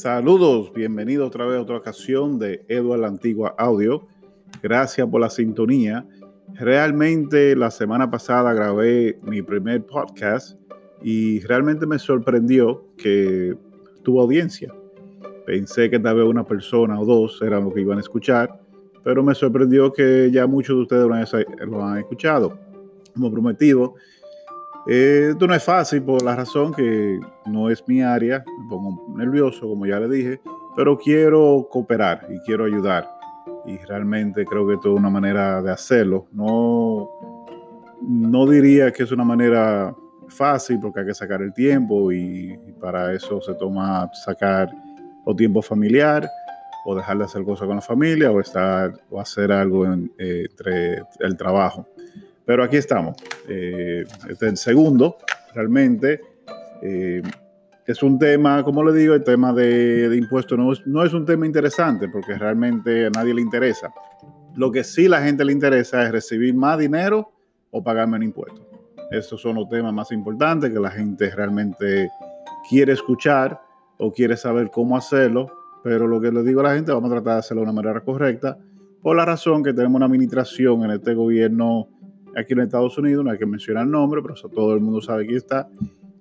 Saludos, bienvenido otra vez a otra ocasión de Eduard la Antigua Audio. Gracias por la sintonía. Realmente la semana pasada grabé mi primer podcast y realmente me sorprendió que tuvo audiencia. Pensé que tal vez una persona o dos eran lo que iban a escuchar, pero me sorprendió que ya muchos de ustedes lo han escuchado. Como prometido, eh, esto no es fácil por la razón que no es mi área, me pongo nervioso, como ya le dije, pero quiero cooperar y quiero ayudar. Y realmente creo que esto es una manera de hacerlo. No, no diría que es una manera fácil porque hay que sacar el tiempo y, para eso se toma sacar o tiempo familiar o dejar de hacer cosas con la familia o estar o hacer algo eh, entre el trabajo. Pero aquí estamos. Eh, este es el segundo, realmente. Eh, es un tema, como le digo, el tema de, impuestos no es, no es, un tema interesante porque realmente a nadie le interesa. Lo que sí la gente le interesa es recibir más dinero o pagar menos impuestos. Estos son los temas más importantes que la gente realmente quiere escuchar o quiere saber cómo hacerlo. Pero lo que le digo a la gente, vamos a tratar de hacerlo de una manera correcta, por la razón que tenemos una administración en este gobierno aquí en Estados Unidos, no hay que mencionar el nombre, pero todo el mundo sabe quién está,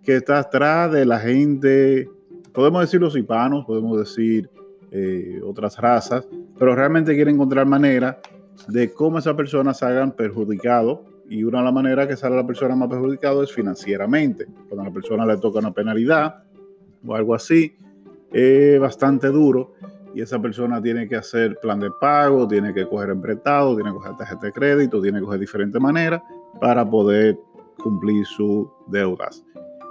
que está atrás de la gente, podemos decir los hispanos, podemos decir eh, otras razas, pero realmente quiere encontrar maneras de cómo esas personas se hagan perjudicados y una de las maneras que sale la persona más perjudicada es financieramente. Cuando a la persona le toca una penalidad o algo así, es bastante duro y esa persona tiene que hacer plan de pago, tiene que coger emprestado, tiene que coger tarjeta de crédito, tiene que coger diferentes maneras para poder cumplir sus deudas.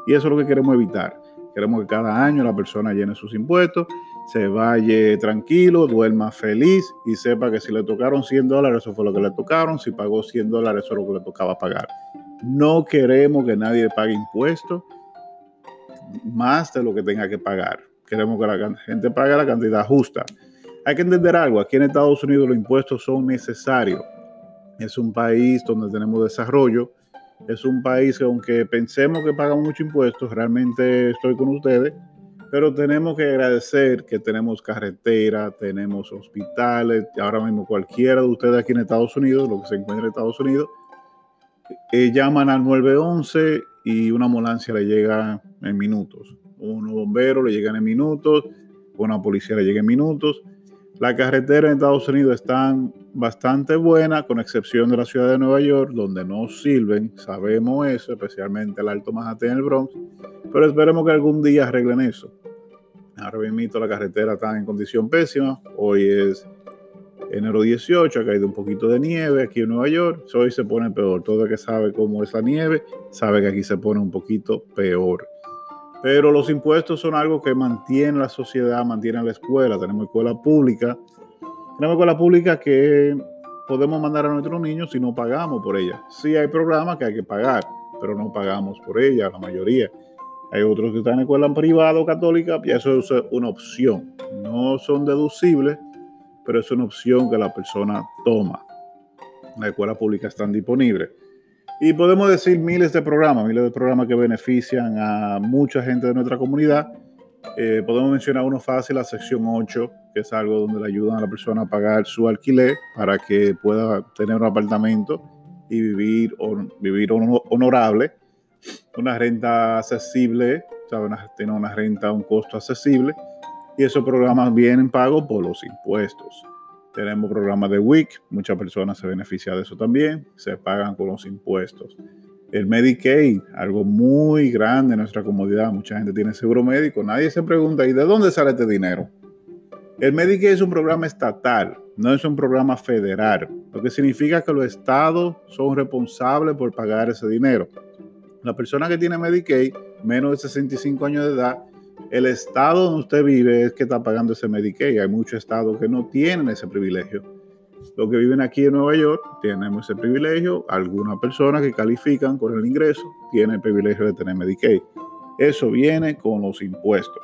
Y eso es lo que queremos evitar. Queremos que cada año la persona llene sus impuestos, se vaya tranquilo, duerma feliz y sepa que si le tocaron 100 dólares, eso fue lo que le tocaron. Si pagó 100 dólares, eso es lo que le tocaba pagar. No queremos que nadie pague impuestos más de lo que tenga que pagar. Queremos que la gente pague la cantidad justa. Hay que entender algo, aquí en Estados Unidos los impuestos son necesarios. Es un país donde tenemos desarrollo, es un país que aunque pensemos que pagan mucho impuestos, realmente estoy con ustedes, pero tenemos que agradecer que tenemos carretera, tenemos hospitales, ahora mismo cualquiera de ustedes aquí en Estados Unidos, lo que se encuentra en Estados Unidos, eh, llaman al 911 y una ambulancia le llega en minutos unos bomberos le llegan en minutos, una policía le llega en minutos. Las carreteras en Estados Unidos están bastante buenas, con excepción de la ciudad de Nueva York, donde no sirven, sabemos eso, especialmente el Alto Manhattan en el Bronx, pero esperemos que algún día arreglen eso. Ahora mismo la carretera está en condición pésima, hoy es enero 18, ha caído un poquito de nieve aquí en Nueva York, hoy se pone peor, todo el que sabe cómo es la nieve, sabe que aquí se pone un poquito peor. Pero los impuestos son algo que mantiene la sociedad, mantiene la escuela. Tenemos escuela pública. Tenemos escuela pública que podemos mandar a nuestros niños si no pagamos por ella. Sí hay programas que hay que pagar, pero no pagamos por ella, la mayoría. Hay otros que están en escuela privada o católica y eso es una opción. No son deducibles, pero es una opción que la persona toma. Las escuelas públicas están disponibles. Y podemos decir miles de programas, miles de programas que benefician a mucha gente de nuestra comunidad. Eh, podemos mencionar uno fácil, la sección 8, que es algo donde le ayudan a la persona a pagar su alquiler para que pueda tener un apartamento y vivir, vivir honorable, una renta accesible, tener una renta a un costo accesible. Y esos programas vienen pagos por los impuestos. Tenemos programas de WIC, muchas personas se benefician de eso también, se pagan con los impuestos. El Medicaid, algo muy grande en nuestra comunidad, mucha gente tiene seguro médico, nadie se pregunta, ¿y de dónde sale este dinero? El Medicaid es un programa estatal, no es un programa federal, lo que significa que los estados son responsables por pagar ese dinero. La persona que tiene Medicaid, menos de 65 años de edad, el estado donde usted vive es que está pagando ese Medicaid. Hay muchos estados que no tienen ese privilegio. Los que viven aquí en Nueva York tenemos ese privilegio. Algunas personas que califican con el ingreso tienen el privilegio de tener Medicaid. Eso viene con los impuestos.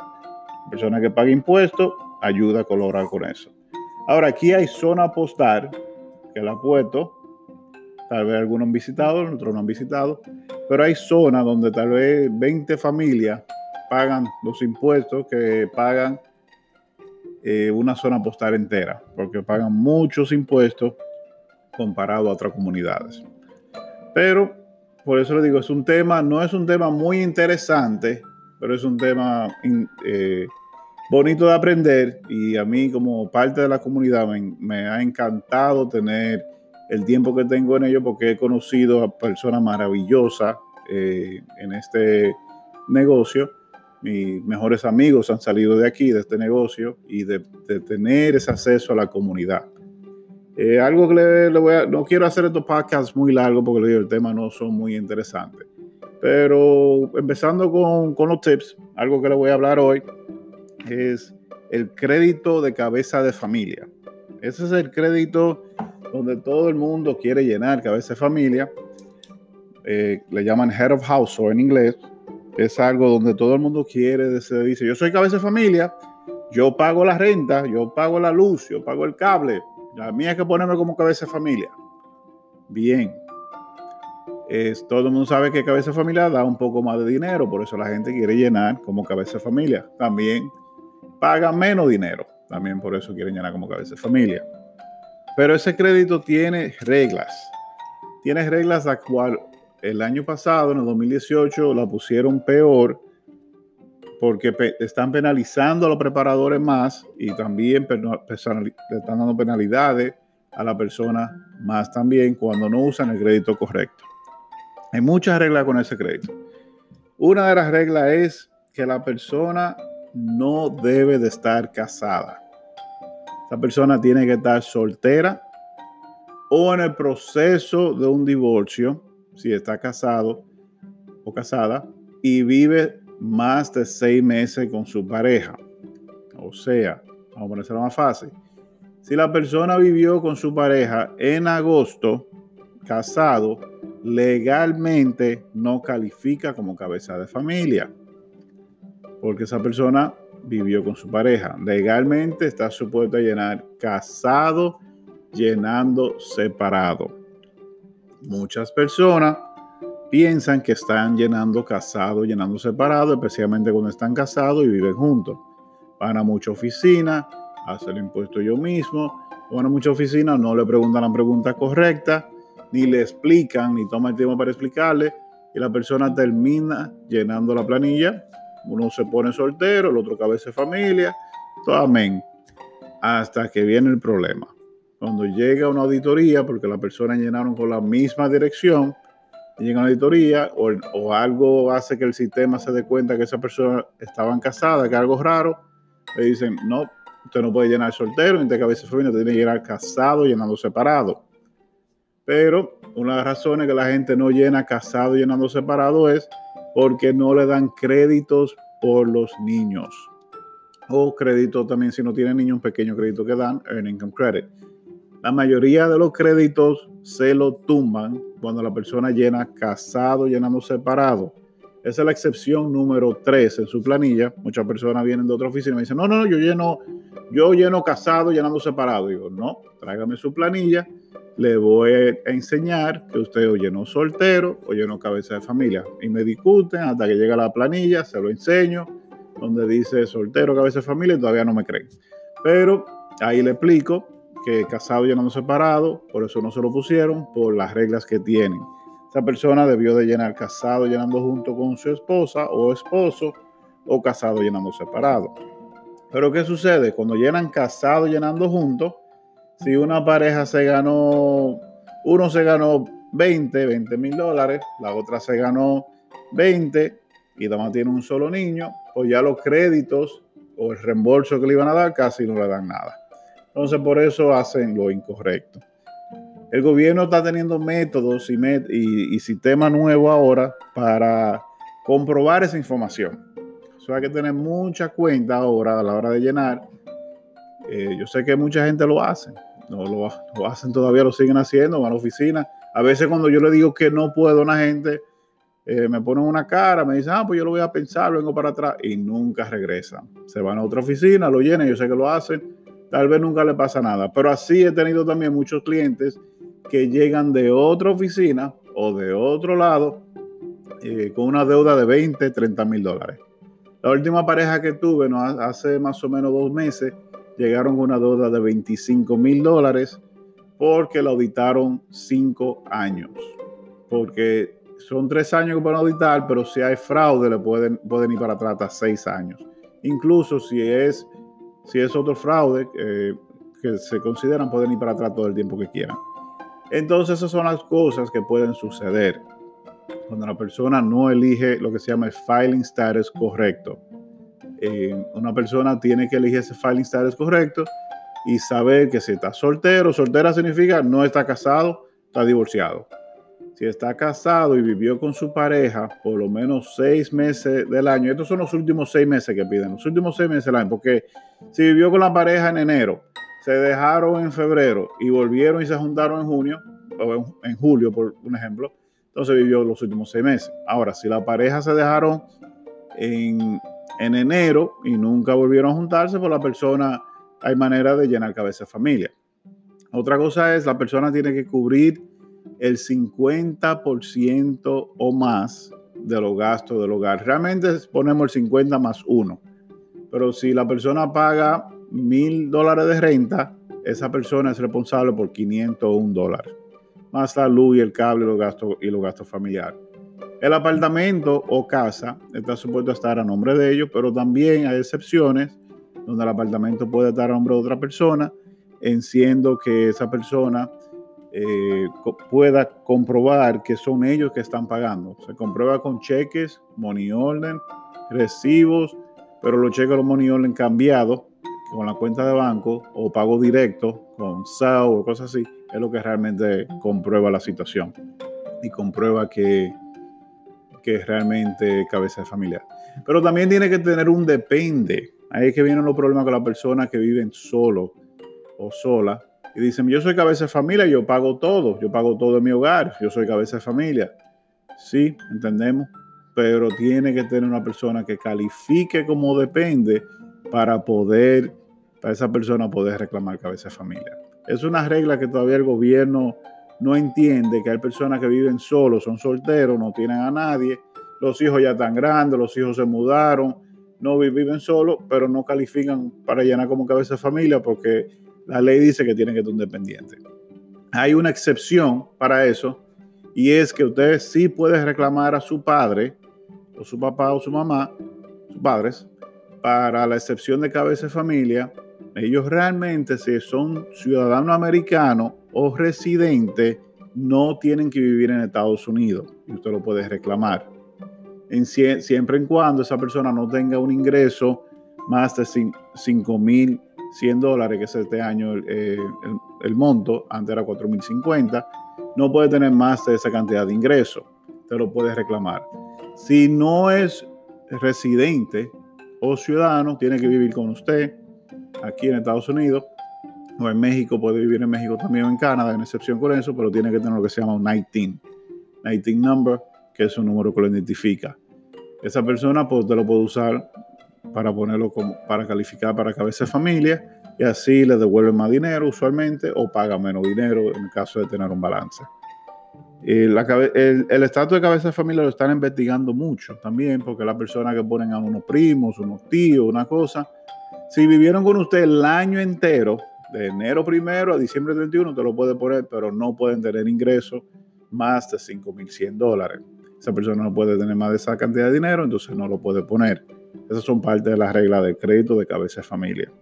Persona que paga impuestos ayuda a colaborar con eso. Ahora, aquí hay zona postal que la puesto. Tal vez algunos han visitado, otros no han visitado. Pero hay zonas donde tal vez 20 familias pagan los impuestos que pagan eh, una zona postal entera, porque pagan muchos impuestos comparado a otras comunidades. Pero, por eso le digo, es un tema, no es un tema muy interesante, pero es un tema eh, bonito de aprender y a mí como parte de la comunidad me, ha encantado tener el tiempo que tengo en ello porque he conocido a personas maravillosas eh, en este negocio. Mis mejores amigos han salido de aquí, de este negocio, y de, tener ese acceso a la comunidad. Eh, algo que le, voy a, no quiero hacer estos podcasts muy largos porque el tema no son muy interesantes. Pero empezando con, con los tips, algo que le voy a hablar hoy es el crédito de cabeza de familia. Ese es el crédito donde todo el mundo quiere llenar cabeza de familia. Eh, le llaman head of household en inglés. Es algo donde todo el mundo quiere, se dice, yo soy cabeza de familia, yo pago la renta, yo pago la luz, yo pago el cable. La mía es que ponerme como cabeza de familia. Bien. Es, todo el mundo sabe que cabeza de familia da un poco más de dinero, por eso la gente quiere llenar como cabeza de familia. También paga menos dinero. También por eso quieren llenar como cabeza de familia. Pero ese crédito tiene reglas. Tiene reglas a cual el año pasado, en el 2018, la pusieron peor porque están penalizando a los preparadores más y también le están dando penalidades a la persona más también cuando no usan el crédito correcto. Hay muchas reglas con ese crédito. Una de las reglas es que la persona no debe de estar casada. Esa persona tiene que estar soltera o en el proceso de un divorcio, si está casado o casada, y vive más de seis meses con su pareja. O sea, vamos a ponérselo más fácil. Si la persona vivió con su pareja en agosto, casado, legalmente no califica como cabeza de familia porque esa persona vivió con su pareja. Legalmente está supuesto a llenar casado, llenando separado. Muchas personas piensan que están llenando casado, llenando separado, especialmente cuando están casados y viven juntos. Van a mucha oficina, hacen el impuesto yo mismo, van a mucha oficina, no le preguntan la pregunta correcta, ni le explican, ni toman el tiempo para explicarle, y la persona termina llenando la planilla uno se pone soltero, el otro cabeza familia, todo amén. Hasta que viene el problema. Cuando llega una auditoría, porque las personas llenaron con la misma dirección, llega una auditoría o, algo hace que el sistema se dé cuenta que esa persona estaban casadas, que algo raro, le dicen, no, usted no puede llenar soltero, ni de cabeza familia, tiene que llenar casado, llenando separado. Pero una de las razones que la gente no llena casado, llenando separado es porque no le dan créditos por los niños. O crédito también, si no tiene niños, un pequeño crédito que dan, Earn Income Credit. La mayoría de los créditos se lo tumban cuando la persona llena casado, llenando separado. Esa es la excepción número 3 en su planilla. Muchas personas vienen de otra oficina y me dicen, no, no, yo lleno, yo lleno casado, llenando separado. Digo, no, tráigame su planilla le voy a enseñar que usted o llenó soltero o llenó cabeza de familia. Y me discuten hasta que llega la planilla, se lo enseño, donde dice soltero, cabeza de familia y todavía no me creen. Pero ahí le explico que casado llenando separado, por eso no se lo pusieron, por las reglas que tienen. Esa persona debió de llenar casado llenando junto con su esposa o esposo o casado llenando separado. Pero ¿qué sucede? Cuando llenan casado llenando juntos, si una pareja se ganó, uno se ganó 20, 20 mil dólares, la otra se ganó 20 y además tiene un solo niño, pues ya los créditos o el reembolso que le iban a dar casi no le dan nada. Entonces por eso hacen lo incorrecto. El gobierno está teniendo métodos y, y, sistemas nuevos ahora para comprobar esa información. Eso hay que tener mucha cuenta ahora a la hora de llenar eh, yo sé que mucha gente lo hace, no lo, hacen todavía, lo siguen haciendo, van a la oficina. A veces cuando yo le digo que no puedo a una gente, eh, me ponen una cara, me dicen, ah, pues yo lo voy a pensar, vengo para atrás y nunca regresan. Se van a otra oficina, lo llenan, yo sé que lo hacen, tal vez nunca le pasa nada. Pero así he tenido también muchos clientes que llegan de otra oficina o de otro lado eh, con una deuda de 20, 30 mil dólares. La última pareja que tuve no, hace más o menos dos meses llegaron con una deuda de 25 mil dólares porque la auditaron cinco años. Porque son tres años que pueden auditar, pero si hay fraude le pueden, pueden ir para atrás hasta seis años. Incluso si es, si es otro fraude eh, que se consideran, pueden ir para atrás todo el tiempo que quieran. Entonces esas son las cosas que pueden suceder cuando la persona no elige lo que se llama el filing status correcto. Eh, una persona tiene que elegir ese filing status correcto y saber que si está soltero, soltera significa no está casado, está divorciado. Si está casado y vivió con su pareja por lo menos seis meses del año, estos son los últimos seis meses que piden, los últimos seis meses del año, porque si vivió con la pareja en enero, se dejaron en febrero y volvieron y se juntaron en junio, o en, julio, por un ejemplo, entonces vivió los últimos seis meses. Ahora, si la pareja se dejaron en, en enero y nunca volvieron a juntarse, pues la persona hay manera de llenar cabeza de familia. Otra cosa es, la persona tiene que cubrir el 50% o más de los gastos del hogar. Realmente ponemos el 50 más uno. Pero si la persona paga mil dólares de renta, esa persona es responsable por 501 dólares, más la luz y el cable los gastos, y los gastos familiares. El apartamento o casa está supuesto a estar a nombre de ellos, pero también hay excepciones donde el apartamento puede estar a nombre de otra persona, en siendo que esa persona eh, pueda comprobar que son ellos que están pagando. Se comprueba con cheques, money order, recibos, pero los cheques, los money order cambiados con la cuenta de banco o pago directo con SAO o cosas así, es lo que realmente comprueba la situación y comprueba que, que realmente cabeza de familia. Pero también tiene que tener un depende Ahí es que vienen los problemas con las personas que viven solo o sola y dicen, yo soy cabeza de familia, yo pago todo, yo pago todo en mi hogar, yo soy cabeza de familia. Sí, entendemos, pero tiene que tener una persona que califique como depende para poder, para esa persona poder reclamar cabeza de familia. Es una regla que todavía el gobierno no entiende, que hay personas que viven solos, son solteros, no tienen a nadie, los hijos ya están grandes, los hijos se mudaron, no viven solos, pero no califican para llenar como cabeza de familia porque la ley dice que tienen que ser independientes. Hay una excepción para eso y es que usted sí puede reclamar a su padre o su papá o su mamá, sus padres, para la excepción de cabeza de familia. Ellos realmente, si son ciudadanos americanos o residentes, no tienen que vivir en Estados Unidos y usted lo puede reclamar siempre en cuando esa persona no tenga un ingreso más de 5.100 dólares, que es este año eh, el, monto, antes era 4.050, no puede tener más de esa cantidad de ingreso, te lo puede reclamar. Si no es residente o ciudadano, tiene que vivir con usted aquí en Estados Unidos o en México, puede vivir en México también o en Canadá, en excepción con eso, pero tiene que tener lo que se llama un 19, 19 number que es un número que lo identifica. Esa persona pues, te lo puede usar para ponerlo como, para calificar para cabeza de familia y así le devuelve más dinero usualmente o paga menos dinero en el caso de tener un balance. el estatus de cabeza de familia lo están investigando mucho también porque la persona que ponen a unos primos, unos tíos, una cosa, si vivieron con usted el año entero, de enero primero a diciembre 31, te lo puede poner, pero no pueden tener ingresos más de 5.100 dólares esa persona no puede tener más de esa cantidad de dinero, entonces no lo puede poner. Esas son parte de las reglas de crédito de cabeza de familia.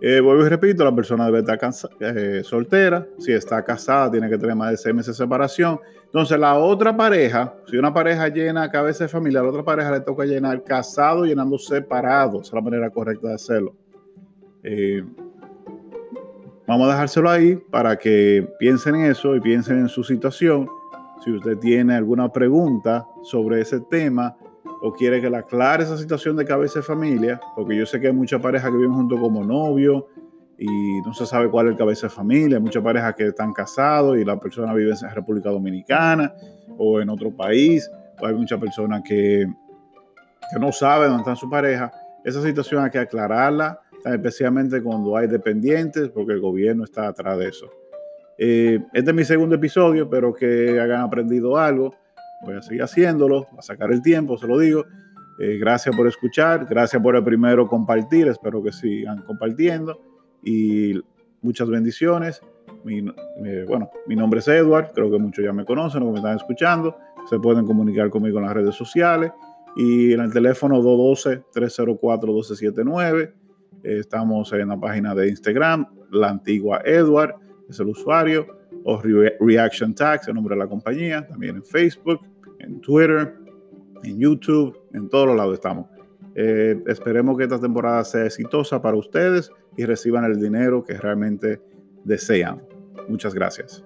Eh, vuelvo y repito, la persona debe estar eh, soltera. Si está casada, tiene que tener más de seis meses de separación. Entonces, la otra pareja, si una pareja llena cabeza de familia, a la otra pareja le toca llenar casado llenando separado. Esa es la manera correcta de hacerlo. Eh, vamos a dejárselo ahí para que piensen en eso y piensen en su situación si usted tiene alguna pregunta sobre ese tema o quiere que le aclare esa situación de cabeza de familia, porque yo sé que hay muchas parejas que viven juntos como novio y no se sabe cuál es el cabeza de familia, hay muchas parejas que están casados y la persona vive en República Dominicana o en otro país, o hay muchas personas que, que no saben dónde está su pareja. Esa situación hay que aclararla, especialmente cuando hay dependientes, porque el gobierno está atrás de eso. Eh, este es mi segundo episodio, pero que hayan aprendido algo. Voy a seguir haciéndolo, a sacar el tiempo, se lo digo. Eh, gracias por escuchar, gracias por el primero compartir, espero que sigan compartiendo y muchas bendiciones. Mi, eh, bueno, mi nombre es Edward, creo que muchos ya me conocen o me están escuchando. Se pueden comunicar conmigo en las redes sociales y en el teléfono 212-304-1279. estamos en la página de Instagram, la antigua Edward, es el usuario, o Reaction Tax, el nombre de la compañía, también en Facebook, en Twitter, en YouTube, en todos los lados estamos. Eh, esperemos que esta temporada sea exitosa para ustedes y reciban el dinero que realmente desean. Muchas gracias.